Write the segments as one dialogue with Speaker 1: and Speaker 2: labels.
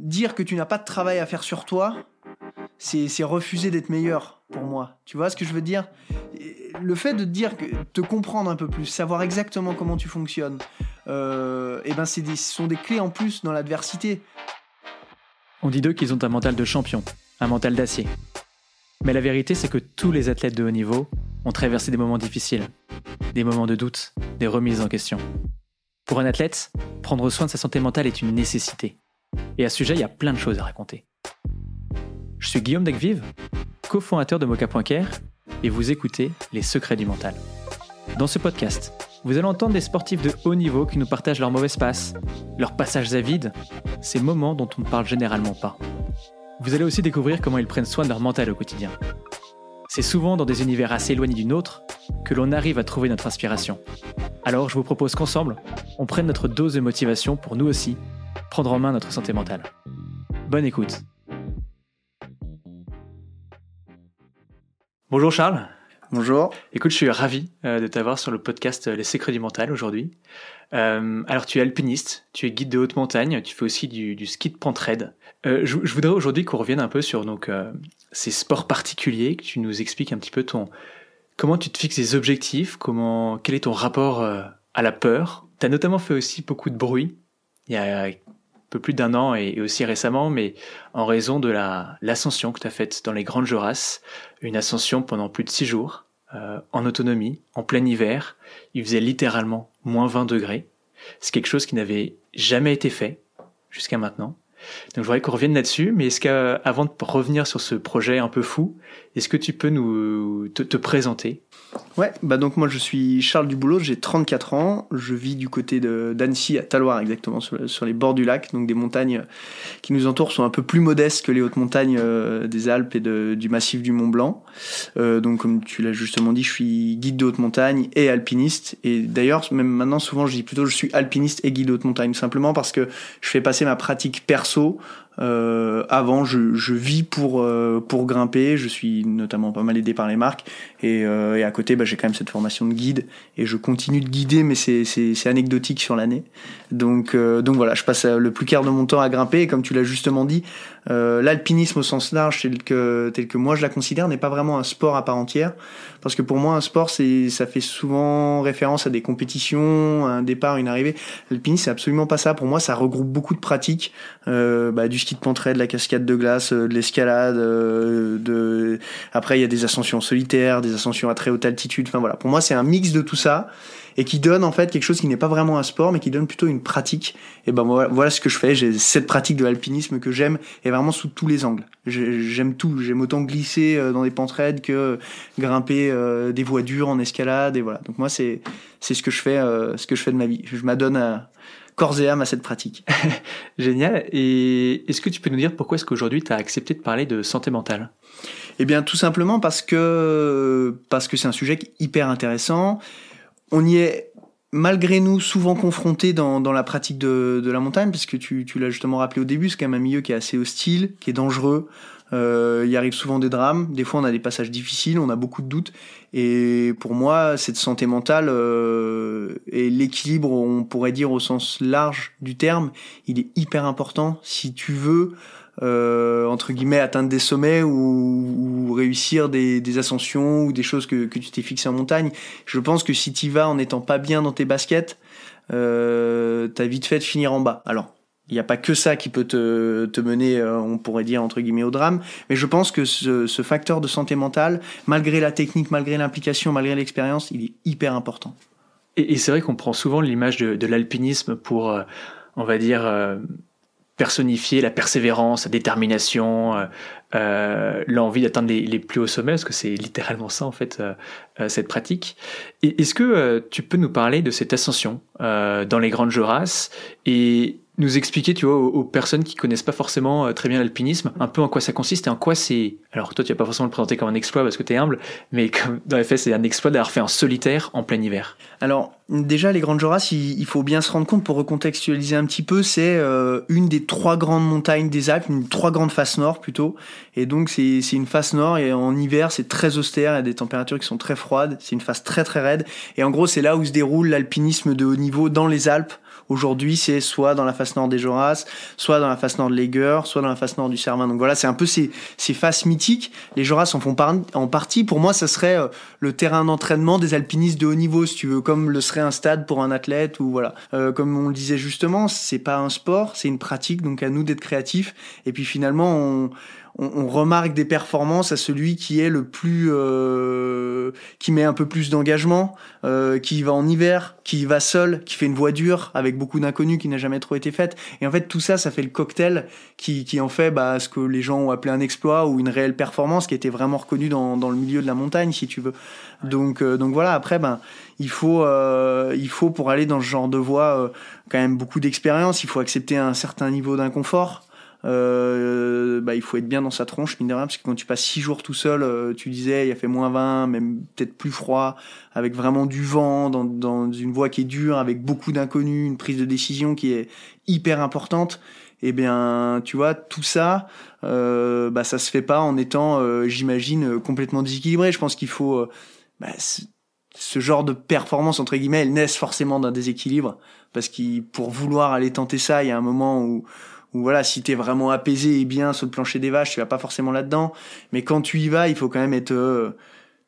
Speaker 1: dire que tu n'as pas de travail à faire sur toi, c'est refuser d'être meilleur pour moi. Tu vois ce que je veux dire? Le fait de dire que te comprendre un peu plus, savoir exactement comment tu fonctionnes, euh, eh ben ce sont des clés en plus dans l'adversité.
Speaker 2: On dit d'eux qu'ils ont un mental de champion, un mental d'acier. Mais la vérité, c'est que tous les athlètes de haut niveau ont traversé des moments difficiles, des moments de doute, des remises en question. Pour un athlète, prendre soin de sa santé mentale est une nécessité. Et à ce sujet, il y a plein de choses à raconter. Je suis Guillaume Degvive, cofondateur de Mocha.care, et vous écoutez Les Secrets du Mental. Dans ce podcast, vous allez entendre des sportifs de haut niveau qui nous partagent leurs mauvaises passes, leurs passages à vide, ces moments dont on ne parle généralement pas. Vous allez aussi découvrir comment ils prennent soin de leur mental au quotidien. C'est souvent dans des univers assez éloignés du nôtre que l'on arrive à trouver notre inspiration. Alors je vous propose qu'ensemble, on prenne notre dose de motivation pour nous aussi prendre en main notre santé mentale. Bonne écoute Bonjour Charles.
Speaker 1: Bonjour.
Speaker 2: Écoute, je suis ravi euh, de t'avoir sur le podcast euh, Les Secrets du Mental aujourd'hui. Euh, alors, tu es alpiniste, tu es guide de haute montagne, tu fais aussi du, ski de pentraide. Euh, je, je, voudrais aujourd'hui qu'on revienne un peu sur donc ces sports particuliers, que tu nous expliques un petit peu ton comment tu te fixes des objectifs, comment quel est ton rapport à la peur. Tu as notamment fait aussi beaucoup de bruit. Il y a peu plus d'un an et, aussi récemment, mais en raison de la l'ascension que tu as faite dans les Grandes Jorasses, une ascension pendant plus de six jours, euh, en autonomie, en plein hiver. Il faisait littéralement moins 20 degrés. C'est quelque chose qui n'avait jamais été fait jusqu'à maintenant. Donc je voudrais qu'on revienne là-dessus, mais est-ce qu'avant de revenir sur ce projet un peu fou, est-ce que tu peux nous te présenter?
Speaker 1: Ouais, bah donc moi je suis Charles Duboulot, j'ai 34 ans, je vis du côté d'Annecy à Taloir exactement, sur, les bords du lac, donc des montagnes qui nous entourent sont un peu plus modestes que les hautes montagnes euh, des Alpes et du massif du Mont Blanc. Euh, donc comme tu l'as justement dit, je suis guide de haute montagne et alpiniste, et d'ailleurs même maintenant souvent je dis plutôt je suis alpiniste et guide de haute montagne, simplement parce que je fais passer ma pratique perso euh, avant, je, vis pour euh, pour grimper. Je suis notamment pas mal aidé par les marques et, euh, à côté, bah, j'ai quand même cette formation de guide et je continue de guider, mais c'est anecdotique sur l'année. Donc donc voilà, je passe le plus clair de mon temps à grimper. Et comme tu l'as justement dit, euh, l'alpinisme au sens large, tel que tel que moi je la considère, n'est pas vraiment un sport à part entière, parce que pour moi un sport, c'est ça fait souvent référence à des compétitions, un départ, une arrivée. L'alpinisme, c'est absolument pas ça. Pour moi, ça regroupe beaucoup de pratiques, bah, du ski de pentraide, de la cascade de glace, euh, de l'escalade. Euh, de... Après, il y a des ascensions solitaires, des ascensions à très haute altitude. Enfin voilà, pour moi, c'est un mix de tout ça et qui donne en fait quelque chose qui n'est pas vraiment un sport, mais qui donne plutôt une pratique. Et ben voilà, ce que je fais. J'ai cette pratique de l'alpinisme que j'aime et vraiment sous tous les angles. J'aime tout. J'aime autant glisser euh, dans des pentraides que grimper des voies dures en escalade. Et voilà. Donc moi, c'est c'est ce que je fais, ce que je fais de ma vie. Je m'adonne à corps et âme à cette pratique.
Speaker 2: Génial. Et est-ce que tu peux nous dire pourquoi est-ce qu'aujourd'hui tu as accepté de parler de santé mentale?
Speaker 1: Eh bien, tout simplement parce que parce que c'est un sujet hyper intéressant. On y est malgré nous souvent confrontés dans, la pratique de, la montagne, parce que tu, tu l'as justement rappelé au début, c'est quand même un milieu qui est assez hostile, qui est dangereux. Euh, il arrive souvent des drames. Des fois, on a des passages difficiles, on a beaucoup de doutes. Et pour moi, cette santé mentale euh, et l'équilibre, on pourrait dire au sens large du terme, il est hyper important si tu veux euh, entre guillemets atteindre des sommets ou, réussir des, ascensions ou des choses que, tu t'es fixé en montagne. Je pense que si tu vas en étant pas bien dans tes baskets, euh, t'as vite fait de finir en bas. Alors il n'y a pas que ça qui peut te, te mener, euh, on pourrait dire, entre guillemets, au drame. Mais je pense que ce, facteur de santé mentale, malgré la technique, malgré l'implication, malgré l'expérience, il est hyper important.
Speaker 2: Et, c'est vrai qu'on prend souvent l'image de, de l'alpinisme pour, euh, on va dire, personnifier la persévérance, la détermination, euh, l'envie d'atteindre les, plus hauts sommets, parce que c'est littéralement ça en fait cette pratique. Est-ce que tu peux nous parler de cette ascension dans les Grandes Jorasses et nous expliquer, tu vois, aux, personnes qui connaissent pas forcément euh, très bien l'alpinisme, un peu en quoi ça consiste et en quoi c'est. Alors toi, tu vas pas forcément le présenter comme un exploit parce que tu es humble, mais comme dans les faits, c'est un exploit d'avoir fait en solitaire en plein hiver.
Speaker 1: Alors, Déjà, les Grandes Jorasses, il, faut bien se rendre compte, pour recontextualiser un petit peu, c'est euh, une des trois grandes montagnes des Alpes, une trois grandes faces nord plutôt. Et donc, c'est une face nord, et en hiver, c'est très austère, il y a des températures qui sont très froides, c'est une face très très raide. Et en gros, c'est là où se déroule l'alpinisme de haut niveau dans les Alpes, Aujourd'hui, c'est soit dans la face nord des Joras, soit dans la face nord de l'Eger, soit dans la face nord du Cervin. Donc voilà, c'est un peu ces, ces faces mythiques. Les Joras en font en partie. Pour moi, ça serait euh, le terrain d'entraînement des alpinistes de haut niveau, si tu veux, comme le serait un stade pour un athlète ou voilà. Euh, comme on le disait justement, c'est pas un sport, c'est une pratique. Donc à nous d'être créatifs. Et puis finalement, on on, remarque des performances à celui qui est le plus euh, qui met un peu plus d'engagement, euh, qui va en hiver, qui va seul, qui fait une voie dure avec beaucoup d'inconnus qui n'a jamais trop été faite. Et en fait tout ça, ça fait le cocktail qui, qui en fait bah, ce que les gens ont appelé un exploit ou une réelle performance qui était vraiment reconnue dans, dans le milieu de la montagne si tu veux. Donc euh, donc voilà après ben il faut il faut pour aller dans ce genre de voie quand même beaucoup d'expérience. Il faut accepter un certain niveau d'inconfort. Euh, bah, il faut être bien dans sa tronche, mine de rien, parce que quand tu passes six jours tout seul, euh, tu disais, il a fait moins 20, même peut-être plus froid, avec vraiment du vent, dans, dans une voie qui est dure, avec beaucoup d'inconnus, une prise de décision qui est hyper importante. Eh bien, tu vois, tout ça, euh, bah, ça se fait pas en étant, euh, j'imagine, complètement déséquilibré. Je pense qu'il faut, bah, ce genre de performance entre guillemets, elles naissent forcément d'un déséquilibre, parce qu'il pour vouloir aller tenter ça, il y a un moment où ou voilà, si t'es vraiment apaisé et bien sur le plancher des vaches, tu vas pas forcément là-dedans. Mais quand tu y vas, il faut quand même être euh,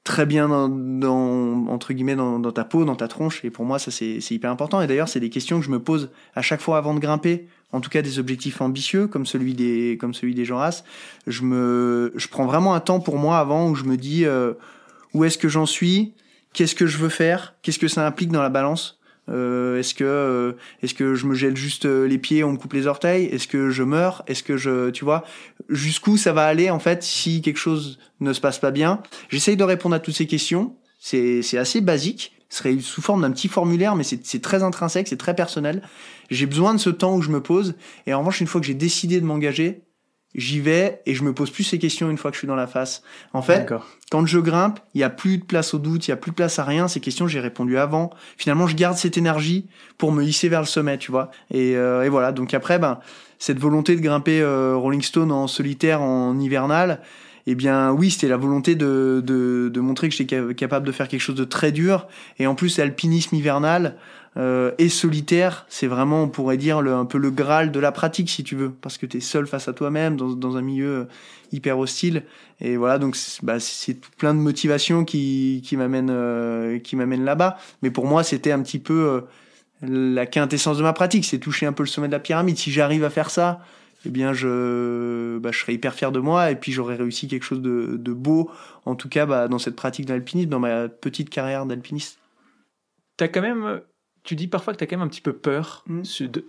Speaker 1: très bien dans, dans, entre guillemets dans, dans, ta peau, dans ta tronche. Et pour moi, ça c'est hyper important. Et d'ailleurs, c'est des questions que je me pose à chaque fois avant de grimper. En tout cas, des objectifs ambitieux comme celui des comme celui des Joras. Je me je prends vraiment un temps pour moi avant où je me dis euh, où est-ce que j'en suis, qu'est-ce que je veux faire, qu'est-ce que ça implique dans la balance? Euh, est-ce que euh, est-ce que je me gèle juste euh, les pieds, on me coupe les orteils? Est-ce que je meurs? Est-ce que je, tu vois, jusqu'où ça va aller en fait si quelque chose ne se passe pas bien? J'essaye de répondre à toutes ces questions. C'est c'est assez basique. Ce serait sous forme d'un petit formulaire, mais c'est très intrinsèque, c'est très personnel. J'ai besoin de ce temps où je me pose. Et en revanche, une fois que j'ai décidé de m'engager, j'y vais et je me pose plus ces questions une fois que je suis dans la face. En fait, quand je grimpe, il y a plus de place au doute, il y a plus de place à rien. Ces questions, j'ai répondu avant. Finalement, je garde cette énergie pour me hisser vers le sommet, tu vois. Et, euh, et voilà. Donc après, ben, cette volonté de grimper euh, Rolling Stone en solitaire, en hivernal, eh bien oui, c'était la volonté de, de, de montrer que j'étais capable de faire quelque chose de très dur. Et en plus, l'alpinisme hivernal, euh, et solitaire, c'est vraiment, on pourrait dire, le, un peu le graal de la pratique, si tu veux, parce que tu es seul face à toi-même, dans, dans, un milieu euh, hyper hostile. Et voilà, donc bah, c'est plein de motivations qui, qui m'amènent euh, là-bas. Mais pour moi, c'était un petit peu euh, la quintessence de ma pratique, c'est toucher un peu le sommet de la pyramide. Si j'arrive à faire ça, eh bien, je, bah, je serais hyper fier de moi et puis j'aurais réussi quelque chose de, de beau, en tout cas bah, dans cette pratique d'alpinisme, dans ma petite carrière d'alpiniste.
Speaker 2: T'as quand même tu dis parfois que tu as quand même un petit peu peur mm.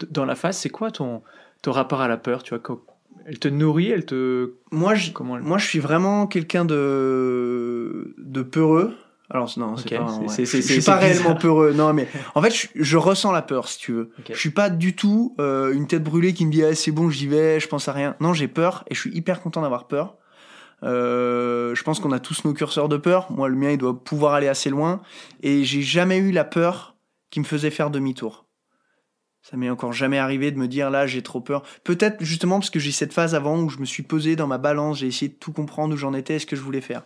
Speaker 2: dans la face. C'est quoi ton, ton rapport à la peur tu vois, Elle te nourrit, elle te...
Speaker 1: Moi, je, moi, je suis vraiment quelqu'un de, de peureux. Alors non, c'est pas, je suis pas réellement peureux. Non, mais en fait, je, ressens la peur, si tu veux. Je suis pas du tout euh, une tête brûlée qui me dit ah, c'est bon, j'y vais, je pense à rien. Non, j'ai peur et je suis hyper content d'avoir peur. Euh, je pense qu'on a tous nos curseurs de peur. Moi, le mien, il doit pouvoir aller assez loin. Et j'ai jamais eu la peur qui me faisait faire demi-tour. Ça m'est encore jamais arrivé de me dire là j'ai trop peur. Peut-être justement parce que j'ai cette phase avant où je me suis posé dans ma balance, j'ai essayé de tout comprendre où j'en étais ce que je voulais faire.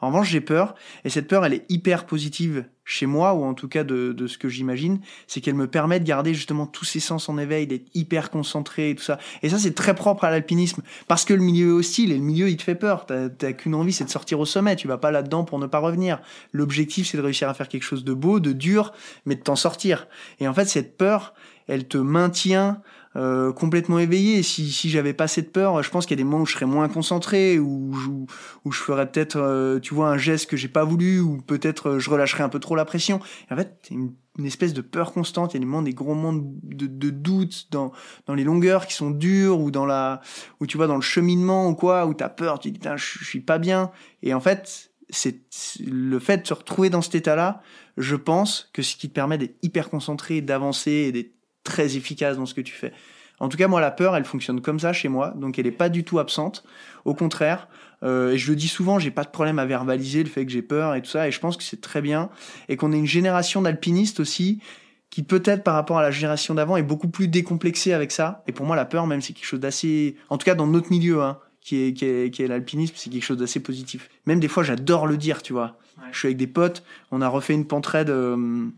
Speaker 1: En revanche j'ai peur et cette peur elle est hyper positive chez moi ou en tout cas de, de ce que j'imagine, c'est qu'elle me permet de garder justement tous ces sens en éveil, d'être hyper concentré et tout ça. Et ça c'est très propre à l'alpinisme parce que le milieu est hostile et le milieu il te fait peur. T'as qu'une envie c'est de sortir au sommet, tu vas pas là-dedans pour ne pas revenir. L'objectif c'est de réussir à faire quelque chose de beau, de dur, mais de t'en sortir. Et en fait cette peur elle te maintient euh, complètement éveillé. Si, si j'avais pas cette peur, je pense qu'il y a des moments où je serais moins concentré, où, où, où je ferais peut-être, euh, tu vois, un geste que j'ai pas voulu, ou peut-être euh, je relâcherais un peu trop la pression. en fait, c'est une, espèce de peur constante. Il y a des moments, des gros moments de, de doute dans, dans les longueurs qui sont dures, ou dans la, ou tu vois, dans le cheminement ou quoi, où t'as peur, tu dis, je, je suis pas bien. Et en fait, c'est le fait de se retrouver dans cet état-là, je pense que ce qui te permet d'être hyper concentré, d'avancer d'être très efficace dans ce que tu fais. En tout cas, moi, la peur, elle fonctionne comme ça chez moi, donc elle est pas du tout absente. Au contraire, euh, et je le dis souvent, j'ai pas de problème à verbaliser le fait que j'ai peur et tout ça, et je pense que c'est très bien, et qu'on est une génération d'alpinistes aussi qui peut-être par rapport à la génération d'avant est beaucoup plus décomplexée avec ça. Et pour moi, la peur, même, c'est quelque chose d'assez, en tout cas dans notre milieu, hein, qui est, qui est, qui est l'alpinisme, c'est quelque chose d'assez positif. Même des fois, j'adore le dire, tu vois. Je suis avec des potes, on a refait une pentraide euh,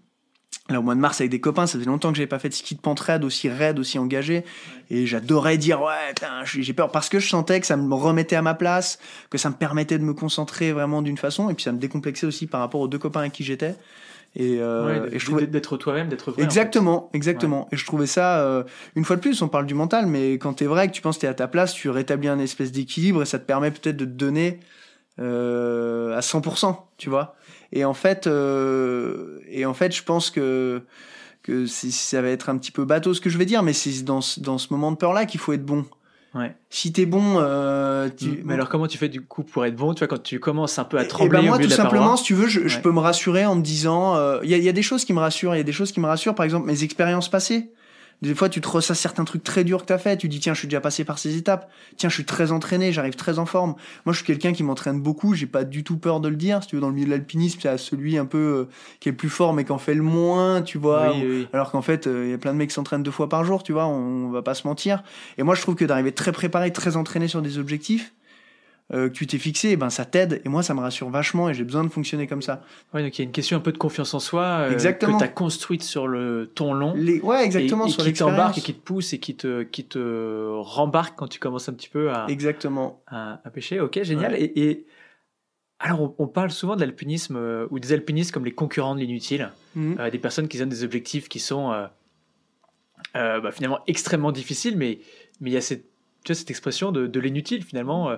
Speaker 1: là au mois de mars avec des copains. Ça faisait longtemps que j'avais pas fait de ski de pentraide aussi raide, aussi engagé. Et j'adorais dire ouais, j'ai peur parce que je sentais que ça me remettait à ma place, que ça me permettait de me concentrer vraiment d'une façon, et puis ça me décomplexait aussi par rapport aux deux copains avec qui j'étais.
Speaker 2: Et, euh, et je trouvais d'être toi-même, d'être vrai.
Speaker 1: Exactement, exactement. Et je trouvais ça, euh, une fois de plus, on parle du mental, mais quand t'es vrai, que tu penses que t'es à ta place, tu rétablis un espèce d'équilibre et ça te permet peut-être de te donner euh, à 100%, tu vois. Et en fait, euh, et en fait, je pense que que ça va être un petit peu bateau ce que je vais dire, mais c'est dans, dans ce moment de peur-là qu'il faut être bon.
Speaker 2: Ouais.
Speaker 1: Si t'es bon, euh, tu...
Speaker 2: mais alors comment tu fais du coup pour être bon Tu vois quand tu commences un peu à
Speaker 1: eh
Speaker 2: trembler.
Speaker 1: Et ben moi,
Speaker 2: tout
Speaker 1: simplement, si tu veux, je, je, peux me rassurer en me disant, il euh, y, y, a des choses qui me rassurent. Il y a des choses qui me rassurent, par exemple mes expériences passées. Des fois, tu te ressasses certains trucs très durs que t'as fait. Tu dis, tiens, je suis déjà passé par ces étapes. Tiens, je suis très entraîné, j'arrive très en forme. Moi, je suis quelqu'un qui m'entraîne beaucoup. J'ai pas du tout peur de le dire. Si tu veux, dans le milieu de l'alpinisme, c'est celui un peu euh, qui est le plus fort, mais qui en fait le moins, tu vois. Alors qu'en fait, il y a plein de mecs qui s'entraînent deux fois par jour, tu vois. On, on va pas se mentir. Et moi, je trouve que d'arriver très préparé, très entraîné sur des objectifs, euh, que tu t'es fixé, ben ça t'aide et moi ça me rassure vachement et j'ai besoin de fonctionner comme ça.
Speaker 2: Ouais, donc il y a une question un peu de confiance en soi euh, exactement. que tu as construite sur le ton long.
Speaker 1: Les... Ouais, exactement.
Speaker 2: Et,
Speaker 1: sur
Speaker 2: qui t'embarque et qui te pousse et qui te, qui te rembarque quand tu commences un petit peu à,
Speaker 1: exactement.
Speaker 2: à, à pêcher. Ok, génial. Et, et, alors on, parle souvent de l'alpinisme euh, ou des alpinistes comme les concurrents de l'inutile,
Speaker 1: mmh.
Speaker 2: euh, des personnes qui ont des objectifs qui sont bah, finalement extrêmement difficiles, mais mais il y a cette tu vois, cette expression de, de l'inutile finalement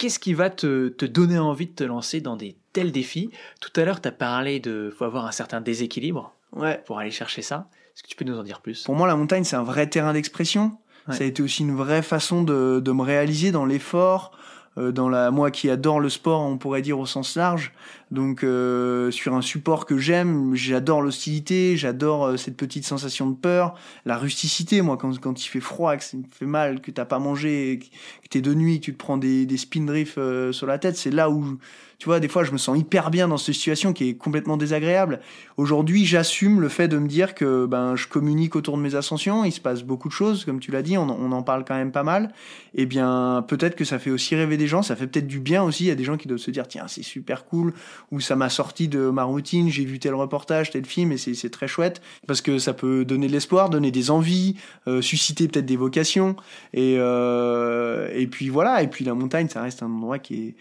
Speaker 2: qu'est-ce qui va te, te, donner envie de te lancer dans des tels défis? Tout à l'heure, tu as parlé de faut avoir un certain déséquilibre
Speaker 1: ouais.
Speaker 2: pour aller chercher ça. Est-ce que tu peux nous en dire plus?
Speaker 1: Pour moi, la montagne, c'est un vrai terrain d'expression. Ça a été aussi une vraie façon de, de me réaliser dans l'effort, euh, dans la moi qui adore le sport, on pourrait dire au sens large. Donc euh, sur un support que j'aime, j'adore l'hostilité, j'adore euh, cette petite sensation de peur, la rusticité. Moi, quand quand il fait froid, que ça me fait mal, que t'as pas mangé, que t'es de nuit, que tu te prends des des spin drifts euh, sur la tête, c'est là où tu vois, des fois, je me sens hyper bien dans cette situation qui est complètement désagréable. Aujourd'hui, j'assume le fait de me dire que ben, je communique autour de mes ascensions. Il se passe beaucoup de choses, comme tu l'as dit, on, on, en parle quand même pas mal. Eh bien, peut-être que ça fait aussi rêver des gens. Ça fait peut-être du bien aussi. Il y a des gens qui doivent se dire, tiens, c'est super cool. Ou ça m'a sorti de ma routine. J'ai vu tel reportage, tel film, et c'est très chouette parce que ça peut donner de l'espoir, donner des envies, euh, susciter peut-être des vocations. Et euh, et puis voilà. Et puis la montagne, ça reste un endroit qui est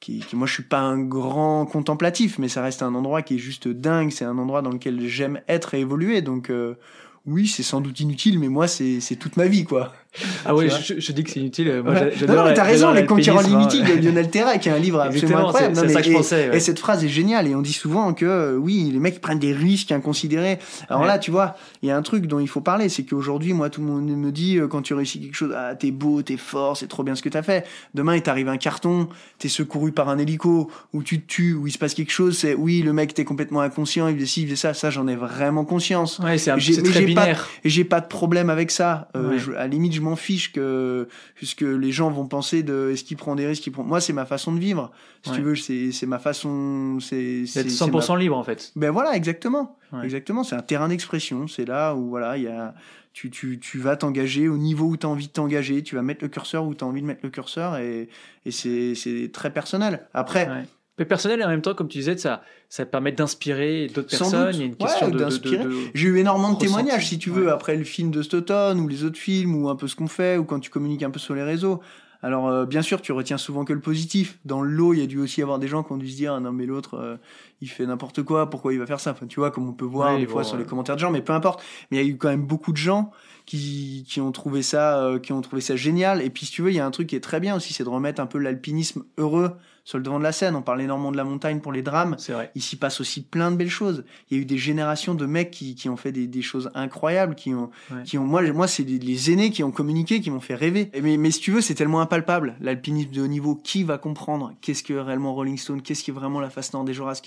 Speaker 1: qui, qui, moi je suis pas un grand contemplatif mais ça reste un endroit qui est juste dingue c'est un endroit dans lequel j'aime être et évoluer donc euh, oui, c'est sans doute inutile, mais moi, c'est toute ma vie, quoi.
Speaker 2: Ah oui, je, je, dis que c'est inutile. Moi,
Speaker 1: ouais. Non, mais t'as raison, Les Conquérants l'inutile de Lionel Terra, qui est un livre absolument incroyable.
Speaker 2: C'est ça que je pensais.
Speaker 1: Ouais. Et cette phrase est géniale, et on dit souvent que, euh, oui, les mecs prennent des risques inconsidérés. Alors ouais. là, tu vois, il y a un truc dont il faut parler, c'est qu'aujourd'hui, moi, tout le monde me dit, euh, quand tu réussis quelque chose, ah, t'es beau, t'es fort, c'est trop bien ce que t'as fait. Demain, il t'arrive un carton, t'es secouru par un hélico, ou tu te tues, ou il se passe quelque chose, c'est, oui, le mec, t'es complètement inconscient, il faisait ci, il faisait ça, ça, j'en ai vraiment conscience.
Speaker 2: Ouais, c'est très binaire.
Speaker 1: Et j'ai pas de problème avec ça. Euh, je, à la limite, je m'en fiche que puisque les gens vont penser de est-ce qu'il prend des risques, il prend. Moi, c'est ma façon de vivre. Si ouais. tu veux, c'est c'est ma façon. C'est
Speaker 2: d'être 100% ma... libre en fait.
Speaker 1: Ben voilà, exactement, ouais. exactement. C'est un terrain d'expression. C'est là où voilà, il y a tu, tu, tu vas t'engager au niveau où tu as envie de t'engager, tu vas mettre le curseur où tu as envie de mettre le curseur et, et c'est très personnel. Après,
Speaker 2: ouais. Mais personnel et en même temps, comme tu disais, ça, ça permet d'inspirer d'autres personnes. Il y a une question
Speaker 1: ouais, d'inspirer. J'ai eu énormément de témoignages, si tu veux, ouais. après le film de Stoughton ou les autres films ou un peu ce qu'on fait ou quand tu communiques un peu sur les réseaux. Alors euh, bien sûr, tu retiens souvent que le positif. Dans le lot, il y a dû aussi avoir des gens qui ont dû se dire ah, non mais l'autre euh, il fait n'importe quoi, pourquoi il va faire ça? Enfin tu vois comme on peut voir des
Speaker 2: bon,
Speaker 1: fois sur les commentaires de gens, mais peu importe. Mais il y a eu quand même beaucoup de gens qui, qui ont trouvé ça euh, qui ont trouvé ça génial. Et puis si tu veux, il y a un truc qui est très bien aussi, c'est de remettre un peu l'alpinisme heureux sur le devant de la scène. On parle énormément de la montagne pour les drames.
Speaker 2: C'est vrai.
Speaker 1: Il s'y passe aussi plein de belles choses. Il y a eu des générations de mecs qui, qui ont fait des, des choses incroyables, qui ont,
Speaker 2: Ouais.
Speaker 1: qui ont, moi, moi, c'est les, aînés qui ont communiqué, qui m'ont fait rêver. Mais, mais si tu veux, c'est tellement impalpable. L'alpinisme de haut niveau, qui va comprendre qu'est-ce que réellement Rolling Stone, qu'est-ce qui est vraiment la face nord des Joras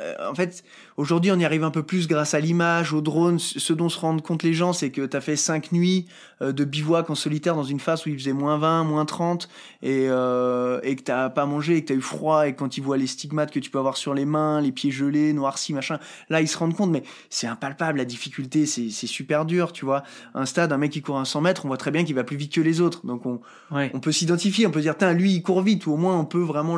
Speaker 1: Euh, En fait, aujourd'hui, on y arrive un peu plus grâce à l'image, au drone. Ce dont se rendent compte les gens, c'est que t'as fait cinq nuits euh, de bivouac en solitaire dans une phase où il faisait moins 20, moins 30, et, euh, et que t'as pas mangé, et que t'as eu froid, et quand ils voient les stigmates que tu peux avoir sur les mains, les pieds gelés, noircis, machin, là, ils se rendent compte, mais c'est impalpable, la difficulté, c'est super dur, tu vois. Un stade, un mec qui court un 100 mètres, on voit très bien qu'il va plus vite que les autres. Donc on,
Speaker 2: Ouais.
Speaker 1: on peut s'identifier, on peut dire, tiens, lui, il court vite, ou au moins on peut vraiment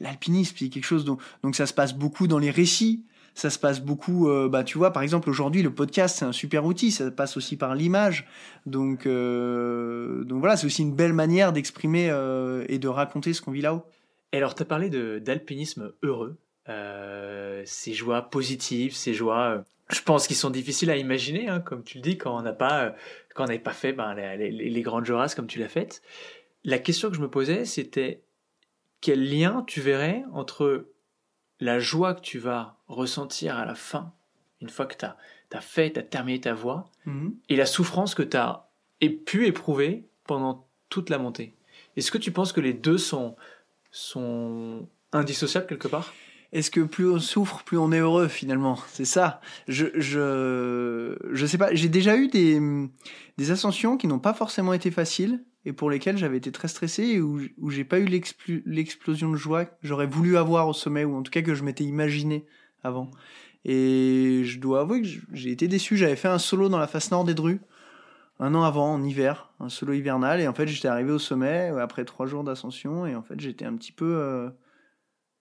Speaker 1: l'alpinisme, c'est quelque chose dont, donc ça se passe beaucoup dans les récits. Ça se passe beaucoup, euh, bah tu vois, par exemple aujourd'hui le podcast c'est un super outil, ça passe aussi par l'image, donc euh, donc voilà c'est aussi une belle manière d'exprimer euh, et de raconter ce qu'on vit là-haut.
Speaker 2: Et alors, tu as parlé d'alpinisme heureux, euh, ces joies positives, ces joies, euh, je pense, qui sont difficiles à imaginer, hein, comme tu le dis, quand on n'a pas, euh, quand on n'avait pas fait ben, les, les- les grandes Joras comme tu l'as faites. La question que je me posais, c'était quel lien tu verrais entre la joie que tu vas ressentir à la fin, une fois que tu as, fait, tu as terminé ta voie, et la souffrance que tu as pu éprouver pendant toute la montée. Est-ce que tu penses que les deux sont, sont indissociables quelque part?
Speaker 1: Est-ce que plus on souffre, plus on est heureux finalement? C'est ça. Je je je sais pas. J'ai déjà eu des des ascensions qui n'ont pas forcément été faciles et pour lesquelles j'avais été très stressé et où j'ai pas eu l'explosion de joie que j'aurais voulu avoir au sommet ou en tout cas que je m'étais imaginé avant. Et je dois avouer que j'ai été déçu. J'avais fait un solo dans la face nord des Drues un an avant en hiver, un solo hivernal et en fait j'étais arrivé au sommet euh, après trois jours d'ascension et en fait j'étais un petit peu euh,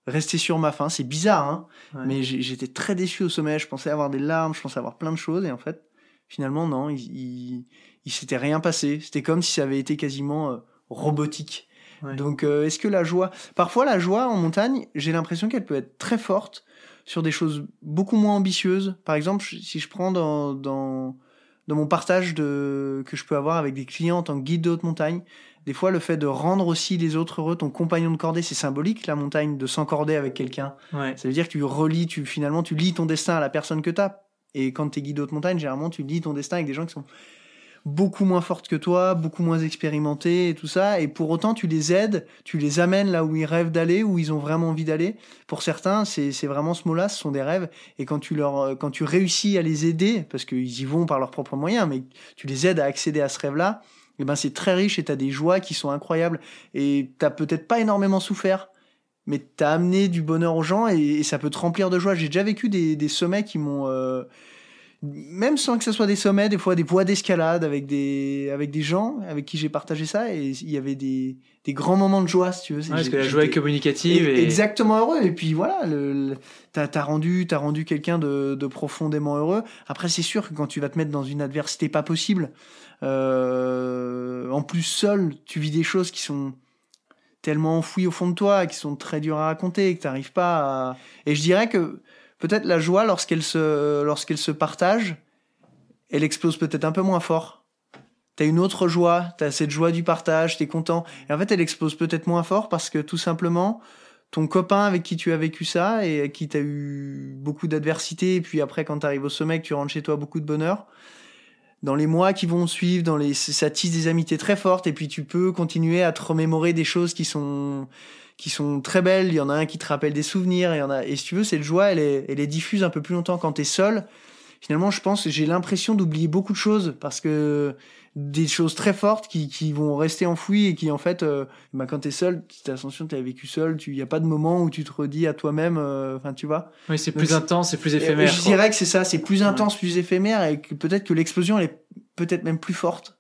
Speaker 1: resté sur ma faim. C'est bizarre, hein
Speaker 2: Ouais.
Speaker 1: mais j'étais très déçu au sommet. Je pensais avoir des larmes, je pensais avoir plein de choses, et en fait, finalement, non, il, il, il s'était rien passé. C'était comme si ça avait été quasiment euh, robotique.
Speaker 2: Ouais.
Speaker 1: Donc, euh, est-ce que la joie. Parfois, la joie en montagne, j'ai l'impression qu'elle peut être très forte sur des choses beaucoup moins ambitieuses. Par exemple, si je prends dans, dans, dans mon partage de, que je peux avoir avec des clients en tant que guide de haute montagne, des fois, le fait de rendre aussi les autres heureux, ton compagnon de cordée, c'est symbolique, la montagne, de s'encorder avec quelqu'un.
Speaker 2: Ouais.
Speaker 1: Ça veut dire que tu relis, tu, finalement, tu lis ton destin à la personne que t'as. Et quand t'es guide de haute montagne, généralement, tu lis ton destin avec des gens qui sont beaucoup moins fortes que toi, beaucoup moins expérimentés et tout ça. Et pour autant, tu les aides, tu les amènes là où ils rêvent d'aller, où ils ont vraiment envie d'aller. Pour certains, c'est vraiment ce mot-là, ce sont des rêves. Et quand tu leur, euh, quand tu réussis à les aider, parce qu'ils y vont par leurs propres moyens, mais tu les aides à accéder à ce rêve-là, eh ben c'est très riche et t'as des joies qui sont incroyables. Et t'as peut-être pas énormément souffert, mais t'as amené du bonheur aux gens et, ça peut te remplir de joie. J'ai déjà vécu des, des sommets qui m'ont, euh, même sans que ce soit des sommets, des fois des voies d'escalade avec des, avec des gens avec qui j'ai partagé ça et il y avait des, des grands moments de joie, si tu veux.
Speaker 2: Ouais, parce que la joie est communicative
Speaker 1: et- Exactement heureux. Et puis voilà, le, le- t'as as rendu, t'as rendu quelqu'un de, de profondément heureux. Après, c'est sûr que quand tu vas te mettre dans une adversité pas possible, euh, en plus seul, tu vis des choses qui sont tellement enfouies au fond de toi, qui sont très dures à raconter, que t'arrives pas à. Et je dirais que peut-être la joie, lorsqu'elle se, lorsqu'elle se partage, elle explose peut-être un peu moins fort. T'as une autre joie, t'as cette joie du partage, t'es content. Et en fait, elle explose peut-être moins fort parce que tout simplement, ton copain avec qui tu as vécu ça et qui t'as eu beaucoup d'adversité, et puis après, quand t'arrives au sommet, que tu rentres chez toi, beaucoup de bonheur. Dans les mois qui vont suivre, dans les, ça tisse des amitiés très fortes, et puis tu peux continuer à te remémorer des choses qui sont, qui sont très belles. Il y en a un qui te rappelle des souvenirs, et a, et si tu veux, cette joie, elle est, elle est diffuse un peu plus longtemps quand t'es seul. Finalement, je pense, j'ai l'impression d'oublier beaucoup de choses parce que des choses très fortes qui, qui vont rester enfouies et qui en fait, euh, bah, quand t'es seul, cette ascension, t'as vécu seul, tu y a pas de moment où tu te redis à toi-même, euh, enfin tu vois.
Speaker 2: Oui, c'est plus intense, c'est plus
Speaker 1: Et,
Speaker 2: éphémère.
Speaker 1: je dirais que c'est ça, c'est plus
Speaker 2: Ouais.
Speaker 1: intense, plus éphémère et que peut-être que l'explosion elle est peut-être même plus forte.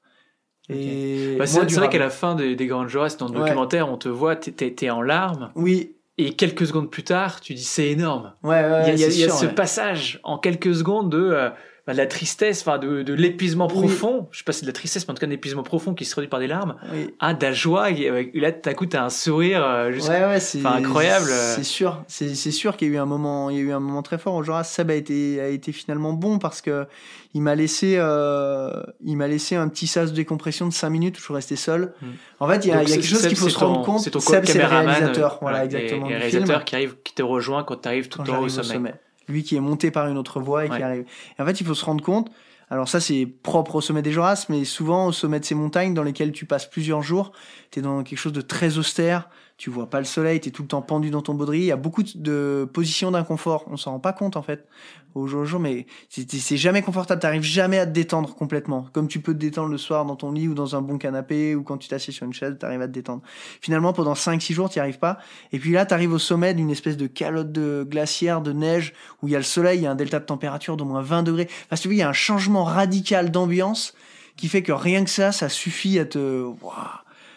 Speaker 1: Et
Speaker 2: Bah, c'est vrai qu'à la fin des, des grandes joies, c'est dans le
Speaker 1: Ouais.
Speaker 2: documentaire, on te voit, t'es- t'es t'es en larmes,
Speaker 1: Oui,
Speaker 2: et quelques secondes plus tard, tu dis c'est énorme.
Speaker 1: ouais, ouais,
Speaker 2: il y a, y a- y a ce passage en quelques secondes de euh, bah, de la tristesse, enfin de, de l'épuisement profond, je sais pas si c'est de la tristesse, mais en tout cas d'épuisement profond qui se traduit par des larmes, à de la joie, et, là tout à coup t'as un sourire euh, juste,
Speaker 1: ouais, ouais, c'est
Speaker 2: incroyable.
Speaker 1: C'est sûr, c'est sûr qu'il y a eu un moment, il y a eu un moment très fort. Au genre, Seb a été, a été finalement bon parce que il m'a laissé, euh, il m'a laissé un petit sas de décompression de 5 minutes où je suis resté seul. Hmm. En fait, il y a, y a quelque chose qu'il faut se rendre compte.
Speaker 2: C'est ton Seb, c'est le réalisateur,
Speaker 1: voilà, exactement.
Speaker 2: Et, le réalisateur qui arrive, qui te rejoint quand tu arrives tout en haut au sommet
Speaker 1: lui qui est monté par une autre voie et qui arrive. Et en fait, il faut se rendre compte. Alors ça, c'est propre au sommet des Joras, mais souvent au sommet de ces montagnes dans lesquelles tu passes plusieurs jours, tu es dans quelque chose de très austère, tu vois pas le soleil, tu es tout le temps pendu dans ton baudrier. Il y a beaucoup de positions d'inconfort. On s'en rend pas compte en fait au jour au jour, mais c'est jamais confortable. T'arrives jamais à te détendre complètement, comme tu peux te détendre le soir dans ton lit ou dans un bon canapé ou quand tu t'assieds sur une chaise, t'arrives à te détendre. Finalement, pendant 5-6 jours, t'y arrives pas. Et puis là, t'arrives au sommet d'une espèce de calotte de glaciaire, de neige, où il y a le soleil, il y a un delta de température d'au moins 20 degrés. Parce que il y a un changement radical d'ambiance qui fait que rien que ça, ça suffit à te,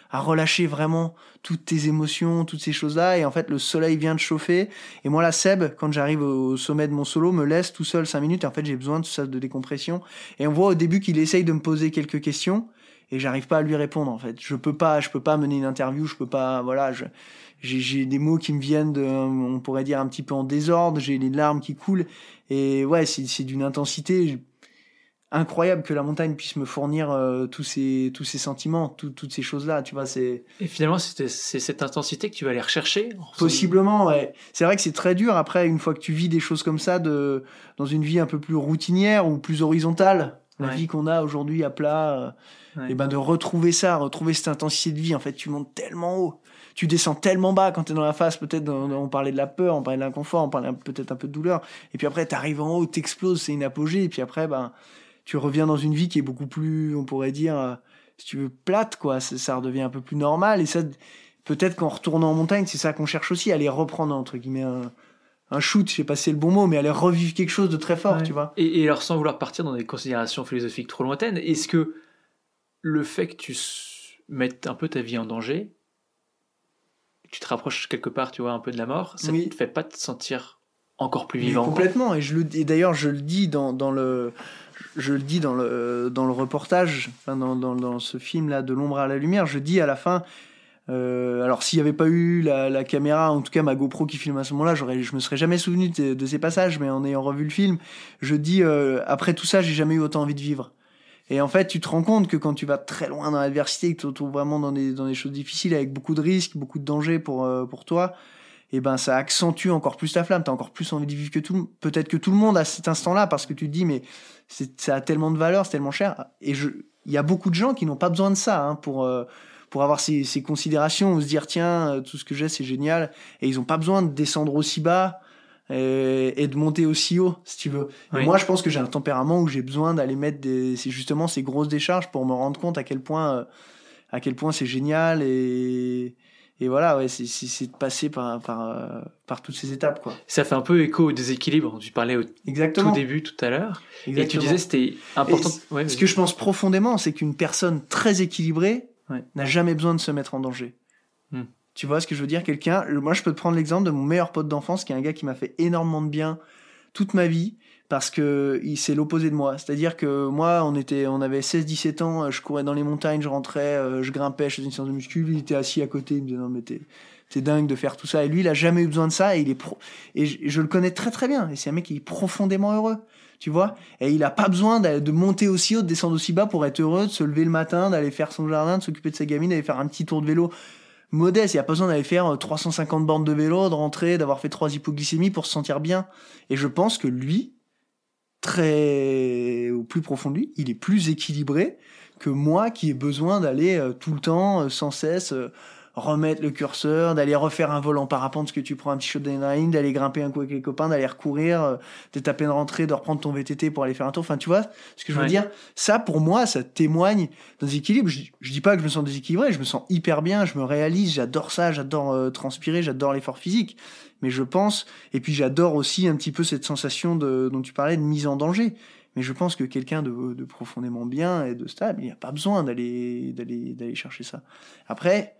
Speaker 1: à relâcher vraiment toutes tes émotions, toutes ces choses-là. Et en fait, le soleil vient de chauffer. Et moi, la Seb, quand j'arrive au sommet de mon solo, me laisse tout seul cinq minutes. Et en fait, j'ai besoin de ça de décompression. Et on voit au début qu'il essaye de me poser quelques questions. Et j'arrive pas à lui répondre, en fait. Je peux pas, je peux pas mener une interview. Je peux pas, voilà, je, j'ai des mots qui me viennent de, on pourrait dire un petit peu en désordre. J'ai les larmes qui coulent. Et ouais, c'est d'une intensité incroyable que la montagne puisse me fournir euh, tous ces tous ces sentiments toutes ces choses là tu vois c'est
Speaker 2: et finalement c'est cette intensité que tu vas aller rechercher
Speaker 1: possiblement ouais. C'est vrai que c'est très dur après une fois que tu vis des choses comme ça de dans une vie un peu plus routinière ou plus horizontale la vie qu'on a aujourd'hui à plat euh, et ben de retrouver ça retrouver cette intensité de vie en fait tu montes tellement haut. Tu descends tellement bas quand tu es dans la face, peut-être on parlait de la peur, on parlait de l'inconfort, on parlait peut-être un peu de douleur, et puis après tu arrives en haut, t'exploses, c'est une apogée, et puis après ben tu reviens dans une vie qui est beaucoup plus, on pourrait dire, euh, si tu veux, plate, quoi. Ça, redevient un peu plus normal. Et ça, peut-être qu'en retournant en montagne, c'est ça qu'on cherche aussi, aller reprendre, entre guillemets, un, un shoot, je sais pas si c'est le bon mot, mais aller revivre quelque chose de très fort, tu vois.
Speaker 2: Et, alors, sans vouloir partir dans des considérations philosophiques trop lointaines, est-ce que le fait que tu mettes un peu ta vie en danger, tu te rapproches quelque part, tu vois, un peu de la mort, ça ne te fait pas te sentir encore plus vivant.
Speaker 1: complètement. Et je le, et d'ailleurs, je le dis dans, dans le, je le dis dans le, dans le reportage, dans, dans, dans, ce film-là, De l'ombre à la lumière, je dis à la fin, euh, alors s'il n'y avait pas eu la, la, caméra, en tout cas ma GoPro qui filme à ce moment-là, j'aurais, je me serais jamais souvenu de, ces passages, mais en ayant revu le film, je dis, euh, après tout ça, j'ai jamais eu autant envie de vivre. Et en fait, tu te rends compte que quand tu vas très loin dans l'adversité, que tu te retrouves vraiment dans des, dans des choses difficiles, avec beaucoup de risques, beaucoup de dangers pour, euh, pour toi, et eh ben ça accentue encore plus ta flamme. T'as encore plus envie de vivre que tout. Peut-être que tout le monde à cet instant-là, parce que tu te dis mais ça a tellement de valeur, c'est tellement cher. Et je, il y a beaucoup de gens qui n'ont pas besoin de ça hein, pour euh, pour avoir ces, ces, considérations ou se dire tiens euh, tout ce que j'ai c'est génial. Et ils ont pas besoin de descendre aussi bas. Et, de monter aussi haut, si tu veux. moi, je pense que j'ai un tempérament où j'ai besoin d'aller mettre des, c'est justement ces grosses décharges pour me rendre compte à quel point, euh, à quel point c'est génial et, et voilà, ouais, c'est de passer par, par, euh, par toutes ces étapes. Quoi.
Speaker 2: Ça fait un peu écho au déséquilibre dont tu parlais au tout début, tout à l'heure. Et tu disais c'était important.
Speaker 1: ce que je pense profondément, c'est qu'une personne très équilibrée n'a jamais besoin de se mettre en danger. Hmm. Tu vois ce que je veux dire? Quelqu'un, moi je peux te prendre l'exemple de mon meilleur pote d'enfance, qui est un gars qui m'a fait énormément de bien toute ma vie parce que il c'est l'opposé de moi. C'est-à-dire que moi, on était, on avait 16-17 ans, je courais dans les montagnes, je rentrais, euh, je grimpais, je faisais une séance de muscu, il était assis à côté, il me disait non mais t'es, t'es dingue de faire tout ça. Et lui, il a jamais eu besoin de ça et il est pro, et je, le connais très très bien. Et c'est un mec qui est profondément heureux, tu vois. Et il a pas besoin de, monter aussi haut, de descendre aussi bas pour être heureux, de se lever le matin, d'aller faire son jardin, de s'occuper de sa gamine, d'aller faire un petit tour de vélo modeste. Il a pas besoin d'aller faire 350 euh, bornes de vélo, de rentrer, d'avoir fait trois hypoglycémies pour se sentir bien. Et je pense que lui, très au plus profond de lui, il est plus équilibré que moi qui ai besoin d'aller euh, tout le temps, euh, sans cesse, euh, remettre le curseur, d'aller refaire un vol en parapente parce que tu prends un petit shot d'adrénaline, d'aller grimper un coup avec les copains, d'aller recourir, de taper de rentrée, de reprendre ton VTT pour aller faire un tour. Enfin, tu vois ce que je veux dire? Ça, pour moi, ça témoigne d'un équilibre. Je, je, dis pas que je me sens déséquilibré, je me sens hyper bien, je me réalise, j'adore ça, j'adore transpirer, j'adore l'effort physique mais je pense, et puis j'adore aussi un petit peu cette sensation de, dont tu parlais de mise en danger. Mais je pense que quelqu'un de, de, profondément bien et de stable, il n'y a pas besoin d'aller d'aller d'aller chercher ça. Après,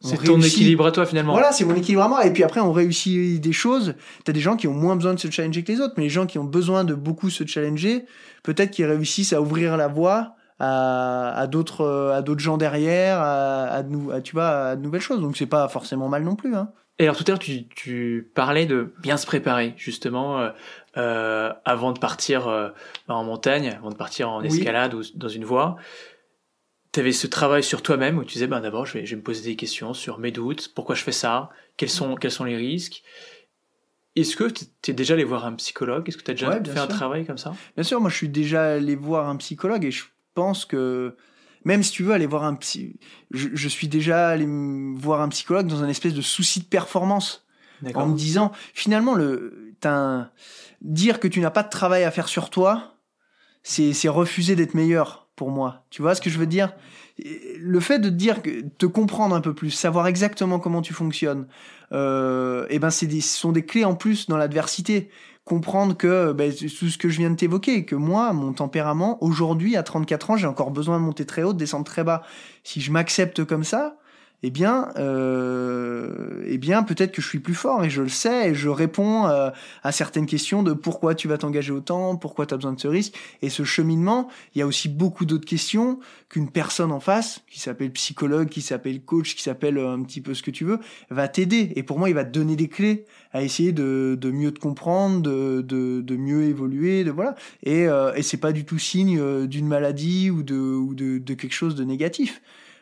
Speaker 2: c'est ton équilibre à toi finalement.
Speaker 1: Voilà, c'est mon équilibre à moi. Et puis après, on réussit des choses. T'as des gens qui ont moins besoin de se challenger que les autres, mais les gens qui ont besoin de beaucoup se challenger, peut-être qu'ils réussissent à ouvrir la voie à, à d'autres à d'autres gens derrière, à, à, à, tu vois, à de nouvelles choses. Donc c'est pas forcément mal non plus. Hein.
Speaker 2: Et alors tout à l'heure, tu, tu parlais de bien se préparer justement euh, euh, avant de partir euh, en montagne, avant de partir en escalade ou dans une voie. Tu avais ce travail sur toi-même où tu disais, ben d'abord, je vais, je vais me poser des questions sur mes doutes, pourquoi je fais ça, quels sont, quels sont les risques? Est-ce que tu es déjà allé voir un psychologue? Est-ce que tu as déjà fait un travail comme ça?
Speaker 1: Bien sûr, moi je suis déjà allé voir un psychologue et je pense que même si tu veux aller voir un psy, je, suis déjà allé voir un psychologue dans un espèce de souci de performance, en me disant finalement le, un, dire que tu n'as pas de travail à faire sur toi, c'est refuser d'être meilleur pour moi. Tu vois ce que je veux dire? Le fait de dire que te comprendre un peu plus, savoir exactement comment tu fonctionnes, euh, et eh ben c'est des, ce sont des clés en plus dans l'adversité comprendre que ben, tout ce que je viens de t'évoquer, que moi, mon tempérament, aujourd'hui, à 34 ans, j'ai encore besoin de monter très haut, de descendre très bas. Si je m'accepte comme ça, eh bien, euh, eh bien, peut-être que je suis plus fort et je le sais et je réponds euh, à certaines questions de pourquoi tu vas t'engager autant, pourquoi tu as besoin de ce risque. Et ce cheminement, il y a aussi beaucoup d'autres questions qu'une personne en face, qui s'appelle psychologue, qui s'appelle coach, qui s'appelle euh, un petit peu ce que tu veux, va t'aider. Et pour moi, il va te donner des clés à essayer de, mieux te comprendre, de, mieux évoluer, de voilà. Et, euh, et c'est pas du tout signe euh, d'une maladie ou de quelque chose de négatif.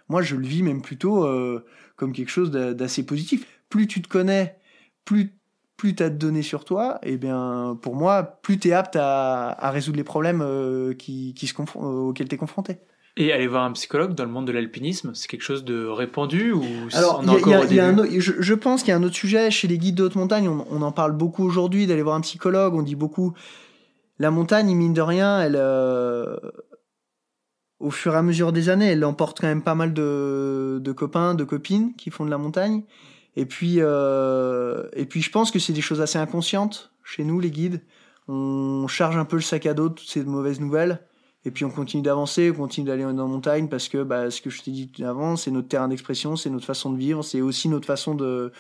Speaker 1: Moi, je le vis même plutôt euh, comme quelque chose d'assez positif. Plus tu te connais, plus plus tu as de données sur toi, et eh bien pour moi, plus tu es apte à, à, résoudre les problèmes euh, qui, qui se euh, auxquels tu es confronté.
Speaker 2: Et aller voir un psychologue dans le monde de l'alpinisme, c'est quelque chose de répandu ou
Speaker 1: Alors, je, pense qu'il y a un autre sujet chez les guides de haute montagne. On, on en parle beaucoup aujourd'hui d'aller voir un psychologue. On dit beaucoup la montagne, mine de rien, elle, au fur et à mesure des années, elle emporte quand même pas mal de, de copains, de copines qui font de la montagne. Et puis, euh, et puis je pense que c'est des choses assez inconscientes chez nous, les guides. On charge un peu le sac à dos de toutes ces mauvaises nouvelles. Et puis on continue d'avancer, on continue d'aller dans la montagne parce que bah, ce que je t'ai dit avant, c'est notre terrain d'expression, c'est notre façon de vivre, c'est aussi notre façon de,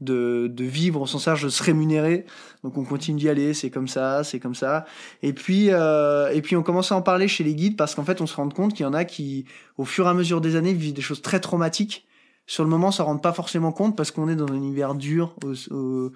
Speaker 1: de, de vivre au sens large, de se rémunérer. Donc on continue d'y aller, c'est comme ça, c'est comme ça. Et puis euh, et puis on commence à en parler chez les guides parce qu'en fait on se rend compte qu'il y en a qui, au fur et à mesure des années, vivent des choses très traumatiques. Sur le moment, ça rend pas forcément compte parce qu'on est dans un univers dur, euh,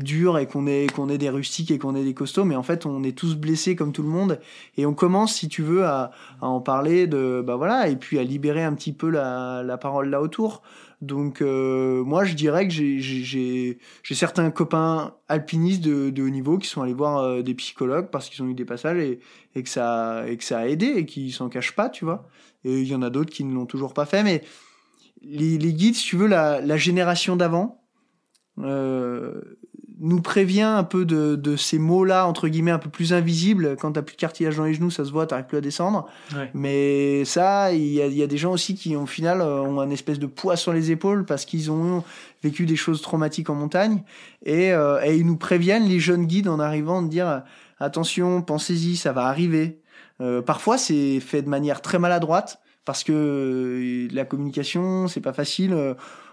Speaker 1: dur et qu'on est qu'on est des rustiques et qu'on est des costauds. Mais en fait, on est tous blessés comme tout le monde et on commence, si tu veux, à, à en parler de bah voilà et puis à libérer un petit peu la, la parole là autour. Donc euh, moi je dirais que j'ai certains copains alpinistes de, de, haut niveau qui sont allés voir euh, des psychologues parce qu'ils ont eu des passages et, et, que ça et que ça a aidé et qui s'en cachent pas, tu vois. Et il y en a d'autres qui ne l'ont toujours pas fait, mais les, guides, si tu veux, la, la génération d'avant, euh, nous prévient un peu de, de ces mots-là, entre guillemets, un peu plus invisibles. Quand t'as plus de cartilage dans les genoux, ça se voit, t'arrives plus à descendre. Mais ça, il y a, y a, des gens aussi qui, au final, euh, ont un espèce de poids sur les épaules parce qu'ils ont vécu des choses traumatiques en montagne. Et, euh, et ils nous préviennent, les jeunes guides, en arrivant, de dire attention, pensez-y, ça va arriver. Euh, parfois, c'est fait de manière très maladroite parce que la communication, c'est pas facile